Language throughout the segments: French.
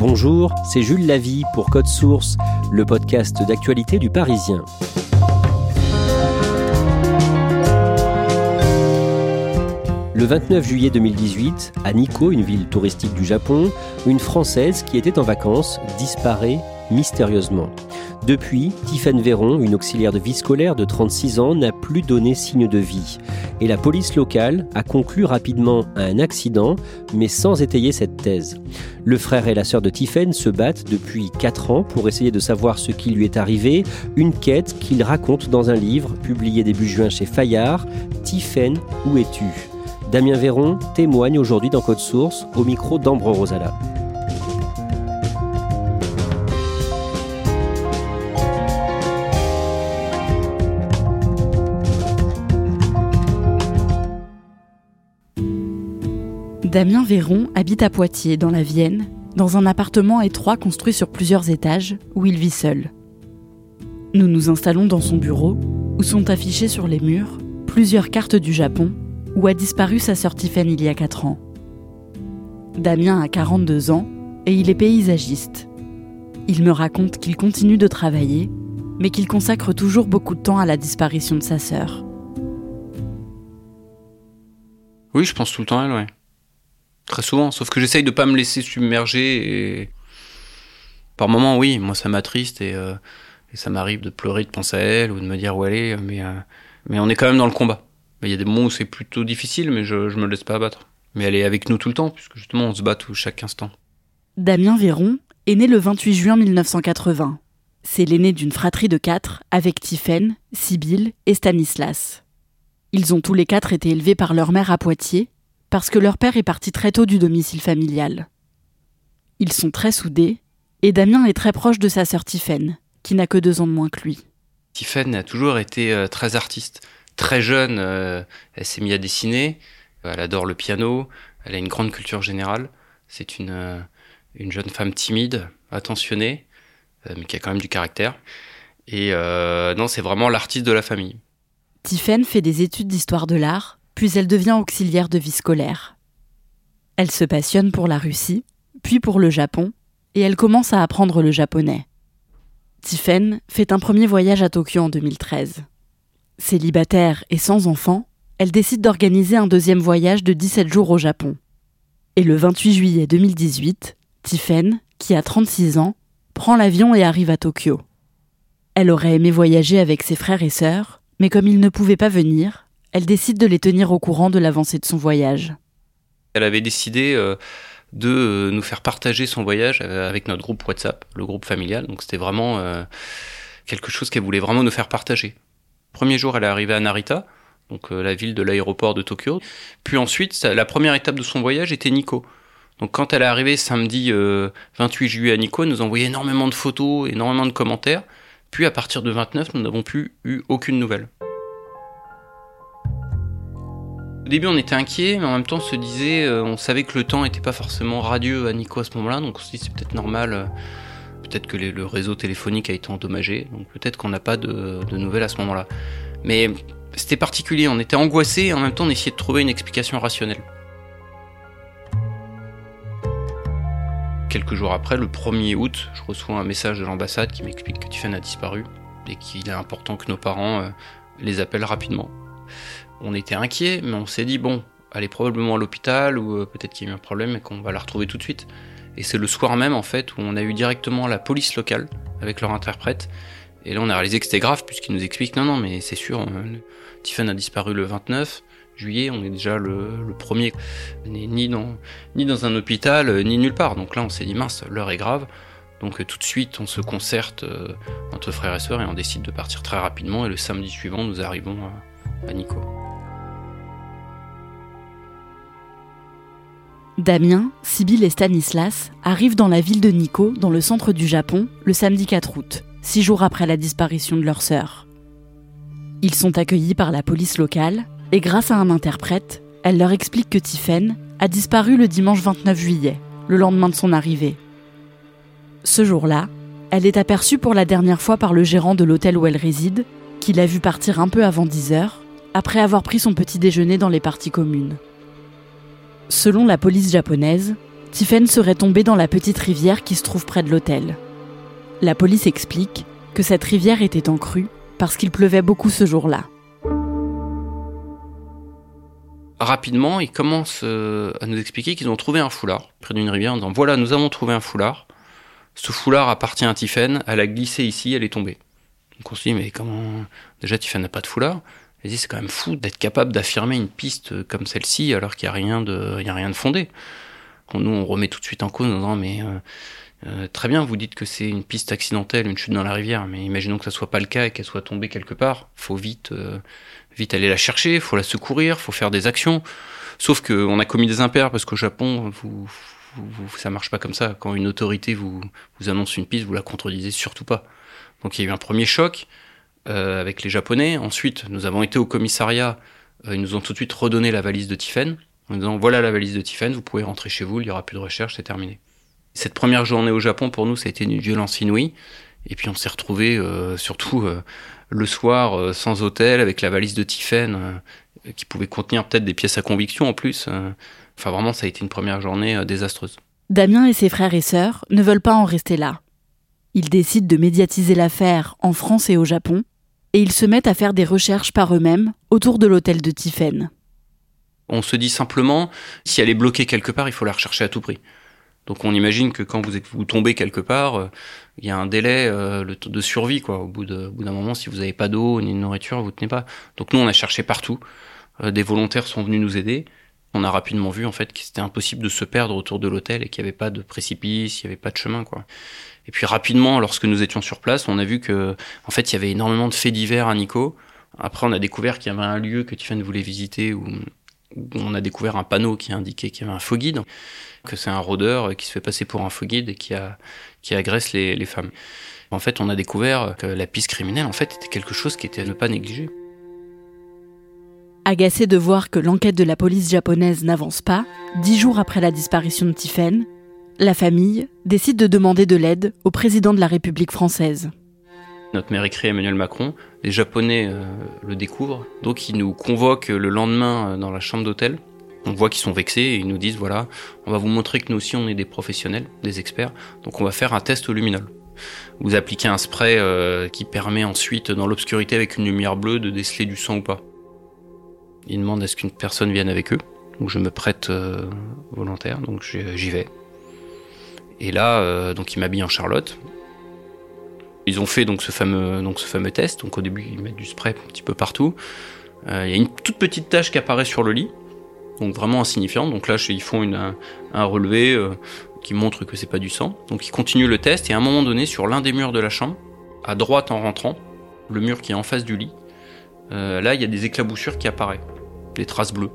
Bonjour, c'est Jules Lavie pour Code Source, le podcast d'actualité du Parisien. Le 29 juillet 2018, à Nikko, une ville touristique du Japon, une Française qui était en vacances disparaît mystérieusement. Depuis, Tiffaine Véron, une auxiliaire de vie scolaire de 36 ans, n'a plus donné signe de vie. Et la police locale a conclu rapidement à un accident, mais sans étayer cette thèse. Le frère et la sœur de Tiffaine se battent depuis 4 ans pour essayer de savoir ce qui lui est arrivé, une quête qu'ils racontent dans un livre publié début juin chez Fayard, Tiffaine, où es-tu? Damien Véron témoigne aujourd'hui dans Code Source au micro d'Ambre Rosala. Damien Véron habite à Poitiers, dans la Vienne, dans un appartement étroit construit sur plusieurs étages, où il vit seul. Nous nous installons dans son bureau, où sont affichées sur les murs plusieurs cartes du Japon, où a disparu sa sœur Tiffany il y a 4 ans. Damien a 42 ans et il est paysagiste. Il me raconte qu'il continue de travailler, mais qu'il consacre toujours beaucoup de temps à la disparition de sa sœur. Oui, je pense tout le temps à elle, ouais. Très souvent, sauf que j'essaye de pas me laisser submerger et par moments, oui, moi ça m'attriste et, euh, et ça m'arrive de pleurer, de penser à elle ou de me dire où elle est, mais, euh, mais on est quand même dans le combat. Il y a des moments où c'est plutôt difficile, mais je, je me laisse pas abattre. Mais elle est avec nous tout le temps, puisque justement on se bat tout chaque instant. Damien Véron est né le 28 juin 1980. C'est l'aîné d'une fratrie de quatre avec Tiffaine, Sibylle et Stanislas. Ils ont tous les quatre été élevés par leur mère à Poitiers, parce que leur père est parti très tôt du domicile familial. Ils sont très soudés, et Damien est très proche de sa sœur Tiffaine, qui n'a que deux ans de moins que lui. Tiffaine a toujours été euh, très artiste. Très jeune, euh, elle s'est mise à dessiner, elle adore le piano, elle a une grande culture générale. C'est une, euh, une jeune femme timide, attentionnée, euh, mais qui a quand même du caractère. Et euh, non, c'est vraiment l'artiste de la famille. Tiffaine fait des études d'histoire de l'art, puis elle devient auxiliaire de vie scolaire. Elle se passionne pour la Russie, puis pour le Japon, et elle commence à apprendre le japonais. Tiffaine fait un premier voyage à Tokyo en 2013. Célibataire et sans enfant, elle décide d'organiser un deuxième voyage de 17 jours au Japon. Et le 28 juillet 2018, Tiffaine, qui a 36 ans, prend l'avion et arrive à Tokyo. Elle aurait aimé voyager avec ses frères et sœurs, mais comme ils ne pouvaient pas venir, elle décide de les tenir au courant de l'avancée de son voyage. Elle avait décidé euh, de euh, nous faire partager son voyage euh, avec notre groupe WhatsApp, le groupe familial. Donc c'était vraiment quelque chose qu'elle voulait vraiment nous faire partager. Premier jour, elle est arrivée à Narita, donc la ville de l'aéroport de Tokyo. Puis ensuite, la première étape de son voyage était Nikko. Donc quand elle est arrivée samedi euh, 28 juillet à Nikko, elle nous envoyait énormément de photos, énormément de commentaires. Puis à partir de 29, nous n'avons plus eu aucune nouvelle. Début, on était inquiets, mais en même temps, on se disait, euh, on savait que le temps n'était pas forcément radieux à Nico à ce moment-là, donc on se dit c'est peut-être normal. euh, peut-être que le réseau téléphonique a été endommagé, donc peut-être qu'on n'a pas de, nouvelles à ce moment-là. Mais c'était particulier, on était angoissés et en même temps, on essayait de trouver une explication rationnelle. Quelques jours après, le 1er août, je reçois un message de l'ambassade qui m'explique que Tiffany a disparu et qu'il est important que nos parents euh, les appellent rapidement. On était inquiets, mais on s'est dit, bon, elle est probablement à l'hôpital ou euh, peut-être qu'il y a eu un problème et qu'on va la retrouver tout de suite. Et c'est le soir même en fait où on a eu directement la police locale avec leur interprète. Et là on a réalisé que c'était grave puisqu'ils nous expliquent non non mais c'est sûr, euh, a disparu le 29 juillet, on est déjà le, premier. On ni dans, ni dans un hôpital, euh, ni nulle part. Donc là on s'est dit mince, l'heure est grave. Donc tout de suite on se concerte entre frères et sœurs et on décide de partir très rapidement. Et le samedi suivant nous arrivons Nico. Damien, Sibyl et Stanislas arrivent dans la ville de Nikko, dans le centre du Japon, le samedi 4 août, six jours après la disparition de leur sœur. Ils sont accueillis par la police locale et grâce à un interprète, elle leur explique que Tiffen a disparu le dimanche 29 juillet, le lendemain de son arrivée. Ce jour-là, elle est aperçue pour la dernière fois par le gérant de l'hôtel où elle réside, qui l'a vue partir un peu avant 10 heures, après avoir pris son petit déjeuner dans les parties communes. Selon la police japonaise, Tiffen serait tombée dans la petite rivière qui se trouve près de l'hôtel. La police explique que cette rivière était en crue parce qu'il pleuvait beaucoup ce jour-là. Rapidement, ils commencent euh, à nous expliquer qu'ils ont trouvé un foulard près d'une rivière en disant Voilà, nous avons trouvé un foulard. Ce foulard appartient à Tiffen, elle a glissé ici, elle est tombée. Donc on se dit Mais comment. Déjà, Tiffen n'a pas de foulard c'est quand même fou d'être capable d'affirmer une piste comme celle-ci alors qu'il n'y a, rien de, il a rien de fondé. Nous, on remet tout de suite en cause en disant, mais euh, euh, très bien, vous dites que c'est une piste accidentelle, une chute dans la rivière, mais imaginons que ça soit pas le cas et qu'elle soit tombée quelque part. Faut vite, euh, vite aller la chercher, faut la secourir, faut faire des actions. Sauf qu'on a commis des impairs parce qu'au Japon, vous, vous, ça marche pas comme ça. Quand une autorité vous, vous annonce une piste, vous la contredisez surtout pas. Donc il y a eu un premier choc. Euh, avec les Japonais. Ensuite, nous avons été au commissariat. Euh, ils nous ont tout de suite redonné la valise de Tiffen en disant voilà la valise de Tiffen, vous pouvez rentrer chez vous, il n'y aura plus de recherche, c'est terminé. Cette première journée au Japon, pour nous, ça a été une violence inouïe. Et puis on s'est retrouvé euh, surtout le soir sans hôtel avec la valise de Tiffen qui pouvait contenir peut-être des pièces à conviction en plus. Enfin vraiment, ça a été une première journée désastreuse. Damien et ses frères et sœurs ne veulent pas en rester là. Ils décident de médiatiser l'affaire en France et au Japon et ils se mettent à faire des recherches par eux-mêmes autour de l'hôtel de Tiffen. On se dit simplement, si elle est bloquée quelque part, il faut la rechercher à tout prix. Donc on imagine que quand vous, tombez quelque part, euh, il y a un délai euh, de survie. Quoi. Au bout d'un moment, si vous n'avez pas d'eau ni de nourriture, vous tenez pas. Donc nous, on a cherché partout. Euh, des volontaires sont venus nous aider. On a rapidement vu en fait que c'était impossible de se perdre autour de l'hôtel et qu'il n'y avait pas de précipice, il n'y avait pas de chemin. quoi. Et puis rapidement, lorsque nous étions sur place, on a vu que, en fait, il y avait énormément de faits divers à Nico. Après, on a découvert qu'il y avait un lieu que Tiffany voulait visiter où, on a découvert un panneau qui indiquait qu'il y avait un faux guide, que c'est un rôdeur qui se fait passer pour un faux guide et qui, a, qui agresse les, les femmes. En fait, on a découvert que la piste criminelle, en fait, était quelque chose qui était à ne pas négliger. Agacé de voir que l'enquête de la police japonaise n'avance pas, dix jours après la disparition de Tiffen, la famille décide de demander de l'aide au président de la République française. Notre maire écrit Emmanuel Macron, les Japonais euh, le découvrent, donc ils nous convoquent le lendemain euh, dans la chambre d'hôtel. On voit qu'ils sont vexés et ils nous disent voilà, on va vous montrer que nous aussi on est des professionnels, des experts, donc on va faire un test au luminol. Vous appliquez un spray euh, qui permet ensuite, dans l'obscurité avec une lumière bleue, de déceler du sang ou pas. Ils demandent à ce qu'une personne vienne avec eux, donc je me prête volontaire, donc j'y vais. Et là, euh, donc ils m'habillent en Charlotte. Ils ont fait donc ce fameux, donc ce fameux test. Donc au début, ils mettent du spray un petit peu partout. Euh, il y a une toute petite tache qui apparaît sur le lit, donc vraiment insignifiante. Donc là, ils font une, un, relevé euh, qui montre que c'est pas du sang. Donc ils continuent le test et à un moment donné, sur l'un des murs de la chambre, à droite en rentrant, le mur qui est en face du lit, là il y a des éclaboussures qui apparaissent, des traces bleues.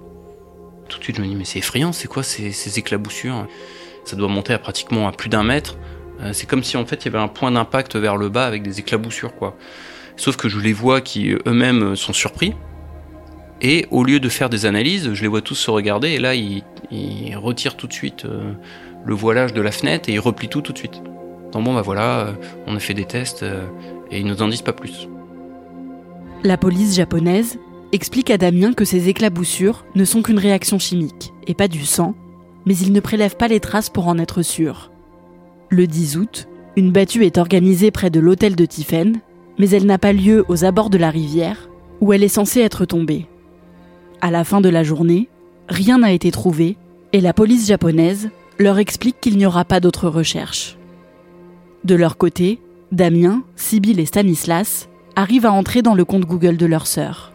Tout de suite, je me dis mais c'est effrayant, c'est quoi ces, ces éclaboussures? Ça doit monter à pratiquement à plus d'un mètre. Euh, c'est comme si en fait il y avait un point d'impact vers le bas avec des éclaboussures quoi. Sauf que je les vois qui eux-mêmes sont surpris. Et au lieu de faire des analyses, je les vois tous se regarder et là ils, retirent tout de suite euh, le voilage de la fenêtre et ils replient tout tout de suite. Donc bon bah voilà, euh, on a fait des tests et ils nous en disent pas plus. La police japonaise explique à Damien que ces éclaboussures ne sont qu'une réaction chimique et pas du sang mais il ne prélève pas les traces pour en être sûr. Le 10 août, une battue est organisée près de l'hôtel de Tiffen, mais elle n'a pas lieu aux abords de la rivière, où elle est censée être tombée. À la fin de la journée, rien n'a été trouvé et la police japonaise leur explique qu'il n'y aura pas d'autres recherches. De leur côté, Damien, Sibyl et Stanislas arrivent à entrer dans le compte Google de leur sœur.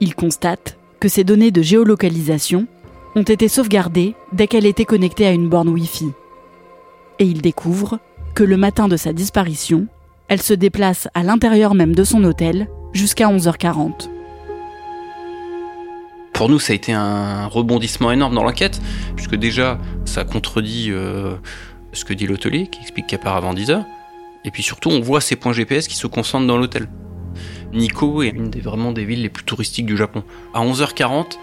Ils constatent que ces données de géolocalisation ont été sauvegardées dès qu'elle était connectée à une borne Wi-Fi. Et ils découvrent que le matin de sa disparition, elle se déplace à l'intérieur même de son hôtel jusqu'à 11h40. Pour nous, ça a été un rebondissement énorme dans l'enquête, puisque déjà, ça contredit euh, ce que dit l'hôtelier, qui explique qu'elle part avant 10h. Et puis surtout, on voit ces points GPS qui se concentrent dans l'hôtel. Nikko est une des vraiment des villes les plus touristiques du Japon. À 11h40,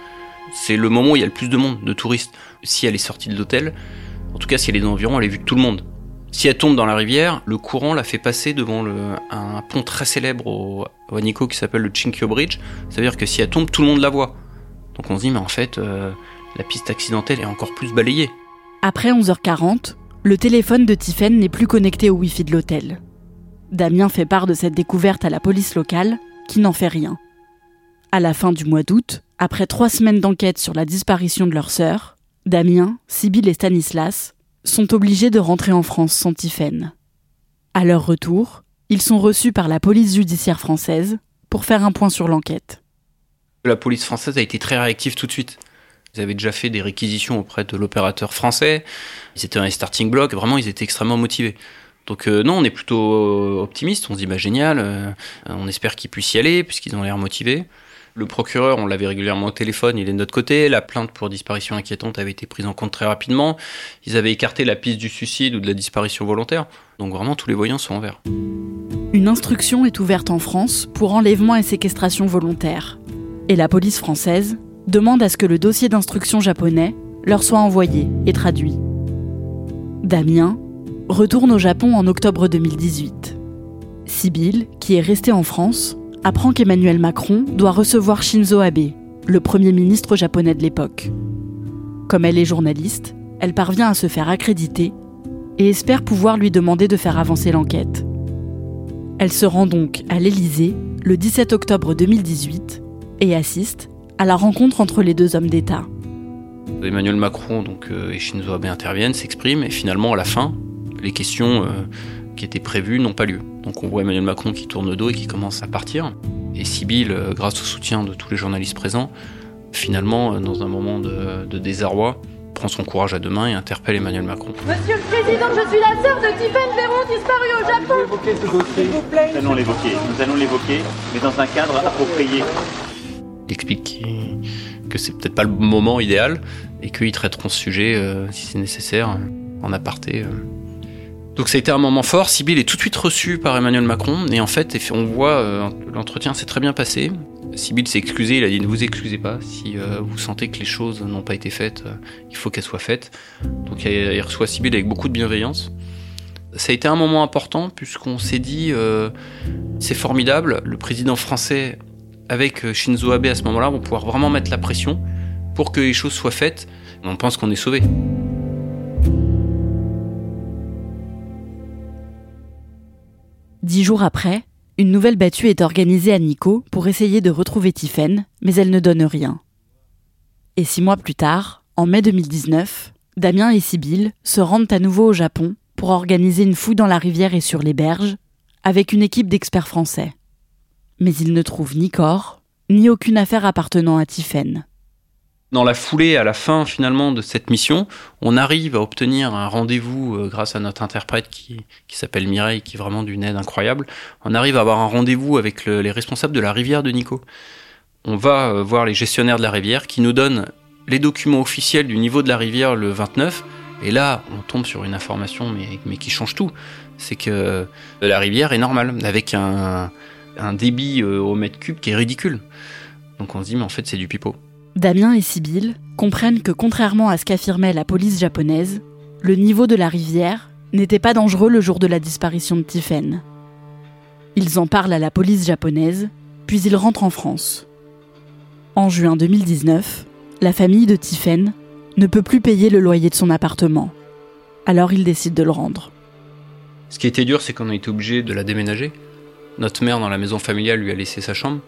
c'est le moment où il y a le plus de monde, de touristes. Si elle est sortie de l'hôtel, en tout cas si elle est dans l'environ, elle est vue de tout le monde. Si elle tombe dans la rivière, le courant la fait passer devant un pont très célèbre au, à Nikko qui s'appelle le Chinkyo Bridge. Ça veut dire que si elle tombe, tout le monde la voit. Donc on se dit, mais en fait, euh, la piste accidentelle est encore plus balayée. Après 11h40, le téléphone de Tiffen n'est plus connecté au Wi-Fi de l'hôtel. Damien fait part de cette découverte à la police locale, qui n'en fait rien. À la fin du mois d'août, après trois semaines d'enquête sur la disparition de leur sœur, Damien, Sibyl et Stanislas sont obligés de rentrer en France sans Tiphaine. À leur retour, ils sont reçus par la police judiciaire française pour faire un point sur l'enquête. La police française a été très réactive tout de suite. Ils avaient déjà fait des réquisitions auprès de l'opérateur français. Ils étaient dans les starting blocks. Vraiment, ils étaient extrêmement motivés. Donc euh, non, on est plutôt optimiste. On se dit bah génial. Euh, on espère qu'ils puissent y aller puisqu'ils ont l'air motivés. Le procureur, on l'avait régulièrement au téléphone, il est de notre côté. La plainte pour disparition inquiétante avait été prise en compte très rapidement. Ils avaient écarté la piste du suicide ou de la disparition volontaire. Donc vraiment, tous les voyants sont en vert. Une instruction est ouverte en France pour enlèvement et séquestration volontaire. Et la police française demande à ce que le dossier d'instruction japonais leur soit envoyé et traduit. Damien retourne au Japon en octobre 2018. Sibyl, qui est restée en France, apprend qu'Emmanuel Macron doit recevoir Shinzo Abe, le Premier ministre japonais de l'époque. Comme elle est journaliste, elle parvient à se faire accréditer et espère pouvoir lui demander de faire avancer l'enquête. Elle se rend donc à l'Élysée le 17 octobre 2018 et assiste à la rencontre entre les deux hommes d'État. Emmanuel Macron donc, euh, et Shinzo Abe interviennent, s'expriment, et finalement, à la fin, les questions euh, qui étaient prévues n'ont pas lieu. Donc on voit Emmanuel Macron qui tourne le dos et qui commence à partir. Et Sibyl, euh, grâce au soutien de tous les journalistes présents, finalement, dans un moment de, désarroi, prend son courage à deux mains et interpelle Emmanuel Macron. Monsieur le Président, je suis la sœur de Tiffaine Véron disparue au Japon. Nous allons l'évoquer, nous allons l'évoquer, mais dans un cadre approprié. Explique que c'est peut-être pas le moment idéal et qu'ils traiteront ce sujet, euh, si c'est nécessaire, en aparté. Euh. Donc ça a été un moment fort. Sibyl est tout de suite reçue par Emmanuel Macron et en fait, on voit euh, l'entretien s'est très bien passé. Sibyl s'est excusée, il a dit ne vous excusez pas si vous sentez que les choses n'ont pas été faites, il faut qu'elles soient faites. Donc il reçoit Sibyl avec beaucoup de bienveillance. Ça a été un moment important puisqu'on s'est dit c'est formidable, le président français avec euh, Shinzo Abe à ce moment-là, vont pouvoir vraiment mettre la pression pour que les choses soient faites. On pense qu'on est sauvé. Dix jours après, une nouvelle battue est organisée à Nico pour essayer de retrouver Tiffen, mais elle ne donne rien. Et six mois plus tard, en mai 2019, Damien et Sibyl se rendent à nouveau au Japon pour organiser une fouille dans la rivière et sur les berges, avec une équipe d'experts français mais il ne trouve ni corps, ni aucune affaire appartenant à Tiphaine. Dans la foulée, à la fin finalement de cette mission, on arrive à obtenir un rendez-vous euh, grâce à notre interprète qui, s'appelle Mireille, qui est vraiment d'une aide incroyable. On arrive à avoir un rendez-vous avec les responsables de la rivière de Nico. On va euh, voir les gestionnaires de la rivière qui nous donnent les documents officiels du niveau de la rivière le 29. Et là, on tombe sur une information mais, mais qui change tout. C'est que la rivière est normale, avec un, un débit euh, au mètre cube qui est ridicule. Donc on se dit, mais en fait, c'est du pipeau. Damien et Sibyl comprennent que contrairement à ce qu'affirmait la police japonaise, le niveau de la rivière n'était pas dangereux le jour de la disparition de Tiffen. Ils en parlent à la police japonaise, puis ils rentrent en France. En juin 2019, la famille de Tiffen ne peut plus payer le loyer de son appartement. Alors ils décident de le rendre. Ce qui était dur, c'est qu'on a été obligé de la déménager. Notre mère, dans la maison familiale, lui a laissé sa chambre.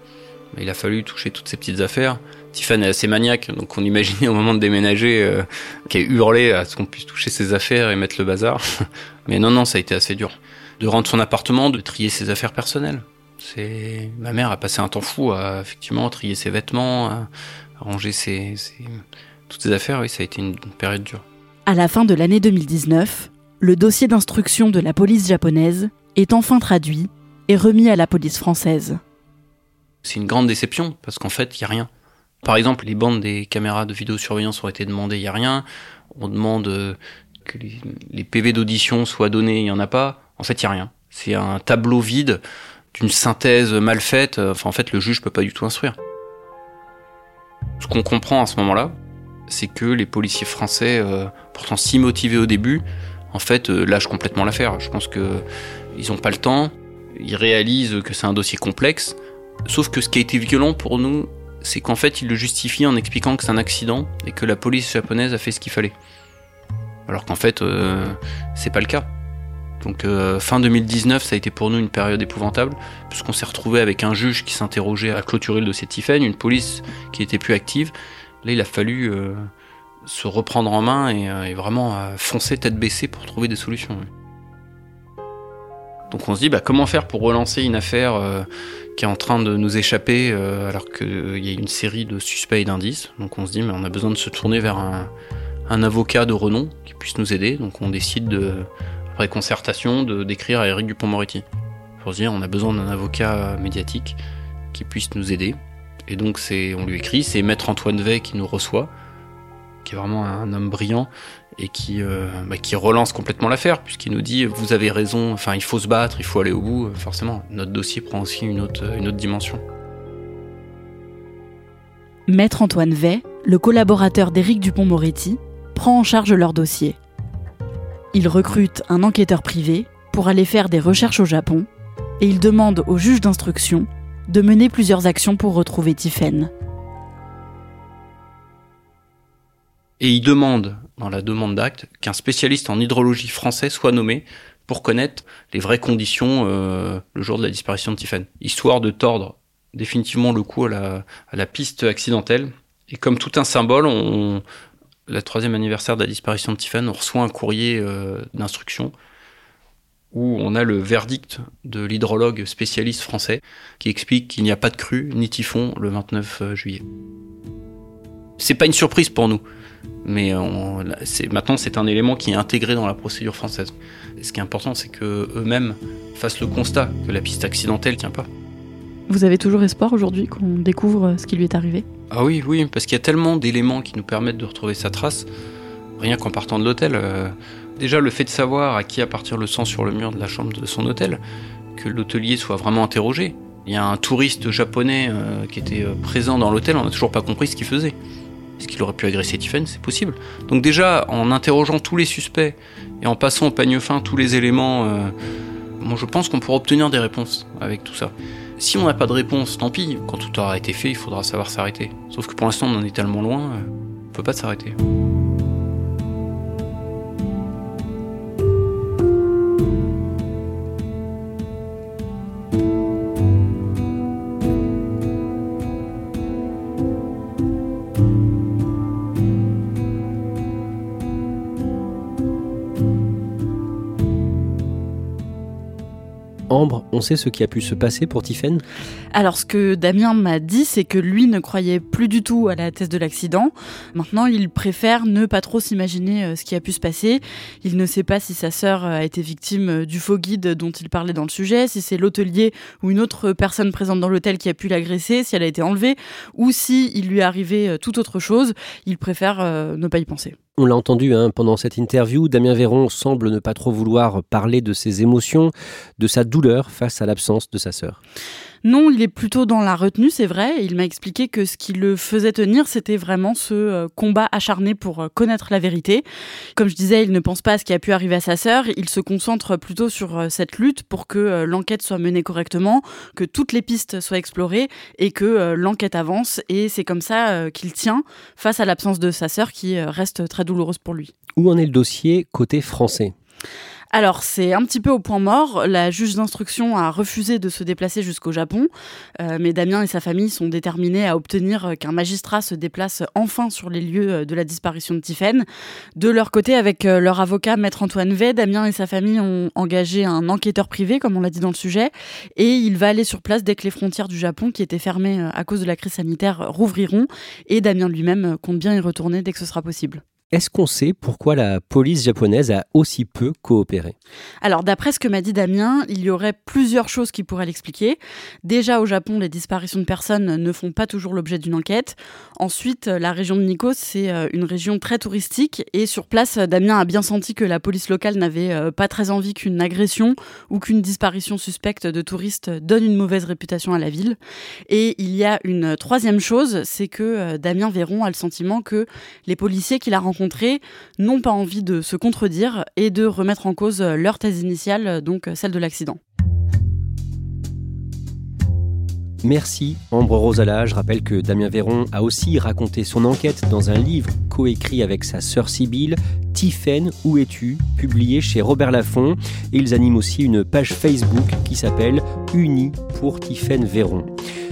il a fallu toucher toutes ces petites affaires. Tiffany est assez maniaque, donc on imaginait au moment de déménager euh, qu'elle hurlait à ce qu'on puisse toucher ses affaires et mettre le bazar. Mais non, non, ça a été assez dur. De rendre son appartement, de trier ses affaires personnelles. C'est ma mère a passé un temps fou à effectivement trier ses vêtements, à ranger ses, toutes ses affaires. Oui, ça a été une période dure. À la fin de l'année 2019, le dossier d'instruction de la police japonaise est enfin traduit et remis à la police française. C'est une grande déception parce qu'en fait, il y a rien. Par exemple, les bandes des caméras de vidéosurveillance ont été demandées, il n'y a rien. On demande euh, que les, PV d'audition soient donnés, il n'y en a pas. En fait, il n'y a rien. C'est un tableau vide d'une synthèse mal faite. Enfin, en fait, le juge peut pas du tout instruire. Ce qu'on comprend à ce moment-là, c'est que les policiers français, euh, pourtant si motivés au début, en fait, euh, lâchent complètement l'affaire. Je pense que ils n'ont pas le temps. Ils réalisent que c'est un dossier complexe. Sauf que ce qui a été violent pour nous, c'est qu'en fait, il le justifie en expliquant que c'est un accident et que la police japonaise a fait ce qu'il fallait. Alors qu'en fait, euh, c'est pas le cas. Donc euh, fin 2019, ça a été pour nous une période épouvantable, puisqu'on s'est retrouvé avec un juge qui s'interrogeait à clôturer le dossier Tiffen, une police qui était plus active. Là, il a fallu euh, se reprendre en main et, vraiment foncer tête baissée pour trouver des solutions. Donc on se dit, bah, comment faire pour relancer une affaire qui est en train de nous échapper euh, alors qu'il euh, y a une série de suspects et d'indices. Donc on se dit, mais on a besoin de se tourner vers un, avocat de renom qui puisse nous aider. Donc on décide, de, après concertation, de d'écrire à Eric Dupont-Moretti. Pour se dire, on a besoin d'un avocat médiatique qui puisse nous aider. Et donc c'est, on lui écrit, c'est Maître Antoine Vey qui nous reçoit, qui est vraiment un homme brillant et qui, euh, bah, qui relance complètement l'affaire, puisqu'il nous dit vous avez raison, enfin il faut se battre, il faut aller au bout. Forcément, notre dossier prend aussi une autre, dimension. Maître Antoine Vey, le collaborateur d'Éric Dupont-Moretti, prend en charge leur dossier. Il recrute un enquêteur privé pour aller faire des recherches au Japon et il demande au juge d'instruction de mener plusieurs actions pour retrouver Tiffen. Et il demande dans la demande d'acte qu'un spécialiste en hydrologie français soit nommé pour connaître les vraies conditions euh, le jour de la disparition de Tiffen, histoire de tordre définitivement le coup à la, piste accidentelle. Et comme tout un symbole, on, la troisième anniversaire de la disparition de Tiffen, on reçoit un courrier euh, d'instruction où on a le verdict de l'hydrologue spécialiste français qui explique qu'il n'y a pas de crue ni typhon le 29 euh, juillet. C'est pas une surprise pour nous. Mais maintenant, c'est un élément qui est intégré dans la procédure française. ce qui est important, c'est qu'eux-mêmes fassent le constat que la piste accidentelle tient pas. Vous avez toujours espoir aujourd'hui qu'on découvre ce qui lui est arrivé? Ah oui, oui, parce qu'il y a tellement d'éléments qui nous permettent de retrouver sa trace, rien qu'en partant de l'hôtel. Euh, déjà, le fait de savoir à qui appartient le sang sur le mur de la chambre de son hôtel, que l'hôtelier soit vraiment interrogé. Il y a un touriste japonais euh, qui était euh, présent dans l'hôtel, on n'a toujours pas compris ce qu'il faisait. Est-ce qu'il aurait pu agresser Tiffen C'est possible. Donc déjà, en interrogeant tous les suspects et en passant au pagne fin tous les éléments, euh, je pense qu'on pourra obtenir des réponses avec tout ça. Si on n'a pas de réponse, tant pis. Quand tout aura été fait, il faudra savoir s'arrêter. Sauf que pour l'instant, on en est tellement loin, euh, on peut pas s'arrêter. On sait ce qui a pu se passer pour Tiffen Alors, ce que Damien m'a dit, c'est que lui ne croyait plus du tout à la thèse de l'accident. Maintenant, il préfère ne pas trop s'imaginer euh, ce qui a pu se passer. Il ne sait pas si sa sœur a été victime euh, du faux guide dont il parlait dans le sujet, si c'est l'hôtelier ou une autre personne présente dans l'hôtel qui a pu l'agresser, si elle a été enlevée, ou si il lui est arrivé euh, toute autre chose. Il préfère ne pas y penser. On l'a entendu hein, pendant cette interview, Damien Véron semble ne pas trop vouloir parler de ses émotions, de sa douleur face à l'absence de sa sœur. Non, il est plutôt dans la retenue, c'est vrai. Il m'a expliqué que ce qui le faisait tenir, c'était vraiment ce euh, combat acharné pour euh, connaître la vérité. Comme je disais, il ne pense pas à ce qui a pu arriver à sa sœur. Il se concentre plutôt sur euh, cette lutte pour que l'enquête soit menée correctement, que toutes les pistes soient explorées et que l'enquête avance. Et c'est comme ça qu'il tient face à l'absence de sa sœur qui reste très douloureuse pour lui. Où en est le dossier côté français? Alors, c'est un petit peu au point mort. La juge d'instruction a refusé de se déplacer jusqu'au Japon, euh, mais Damien et sa famille sont déterminés à obtenir qu'un magistrat se déplace enfin sur les lieux de la disparition de Tiffen. De leur côté, avec euh, leur avocat, Maître Antoine V, Damien et sa famille ont engagé un enquêteur privé, comme on l'a dit dans le sujet, et il va aller sur place dès que les frontières du Japon, qui étaient fermées euh, à cause de la crise sanitaire, rouvriront, et Damien lui-même compte bien y retourner dès que ce sera possible. Est-ce qu'on sait pourquoi la police japonaise a aussi peu coopéré? Alors, d'après ce que m'a dit Damien, il y aurait plusieurs choses qui pourraient l'expliquer. Déjà, au Japon, les disparitions de personnes ne font pas toujours l'objet d'une enquête. Ensuite, la région de Nikko, c'est euh, une région très touristique. Et sur place, Damien a bien senti que la police locale n'avait euh, pas très envie qu'une agression ou qu'une disparition suspecte de touristes donne une mauvaise réputation à la ville. Et il y a une troisième chose, c'est que euh, Damien Véron a le sentiment que les policiers qu'il a rencontrés n'ont pas envie de se contredire et de remettre en cause leur thèse initiale, donc celle de l'accident. Merci Ambre Rosala. Je rappelle que Damien Véron a aussi raconté son enquête dans un livre coécrit avec sa sœur Sibylle, Tiffaine, où es-tu? publié chez Robert Laffont. Ils animent aussi une page Facebook qui s'appelle Unis pour Tiffaine Véron.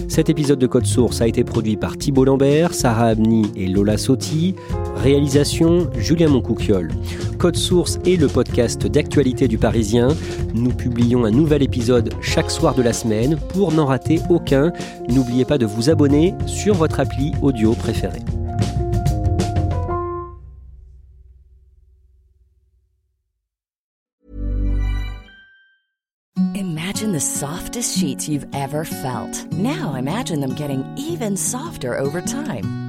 Cet épisode de Code Source a été produit par Thibault Lambert, Sarah Abni et Lola Sotti. Réalisation Julien Moncouquiole. Code Source est le podcast d'actualité du Parisien. Nous publions un nouvel épisode chaque soir de la semaine. Pour n'en rater aucun, n'oubliez pas de vous abonner sur votre appli audio préférée. Imagine the softest sheets you've ever felt. Now imagine them getting even softer over time.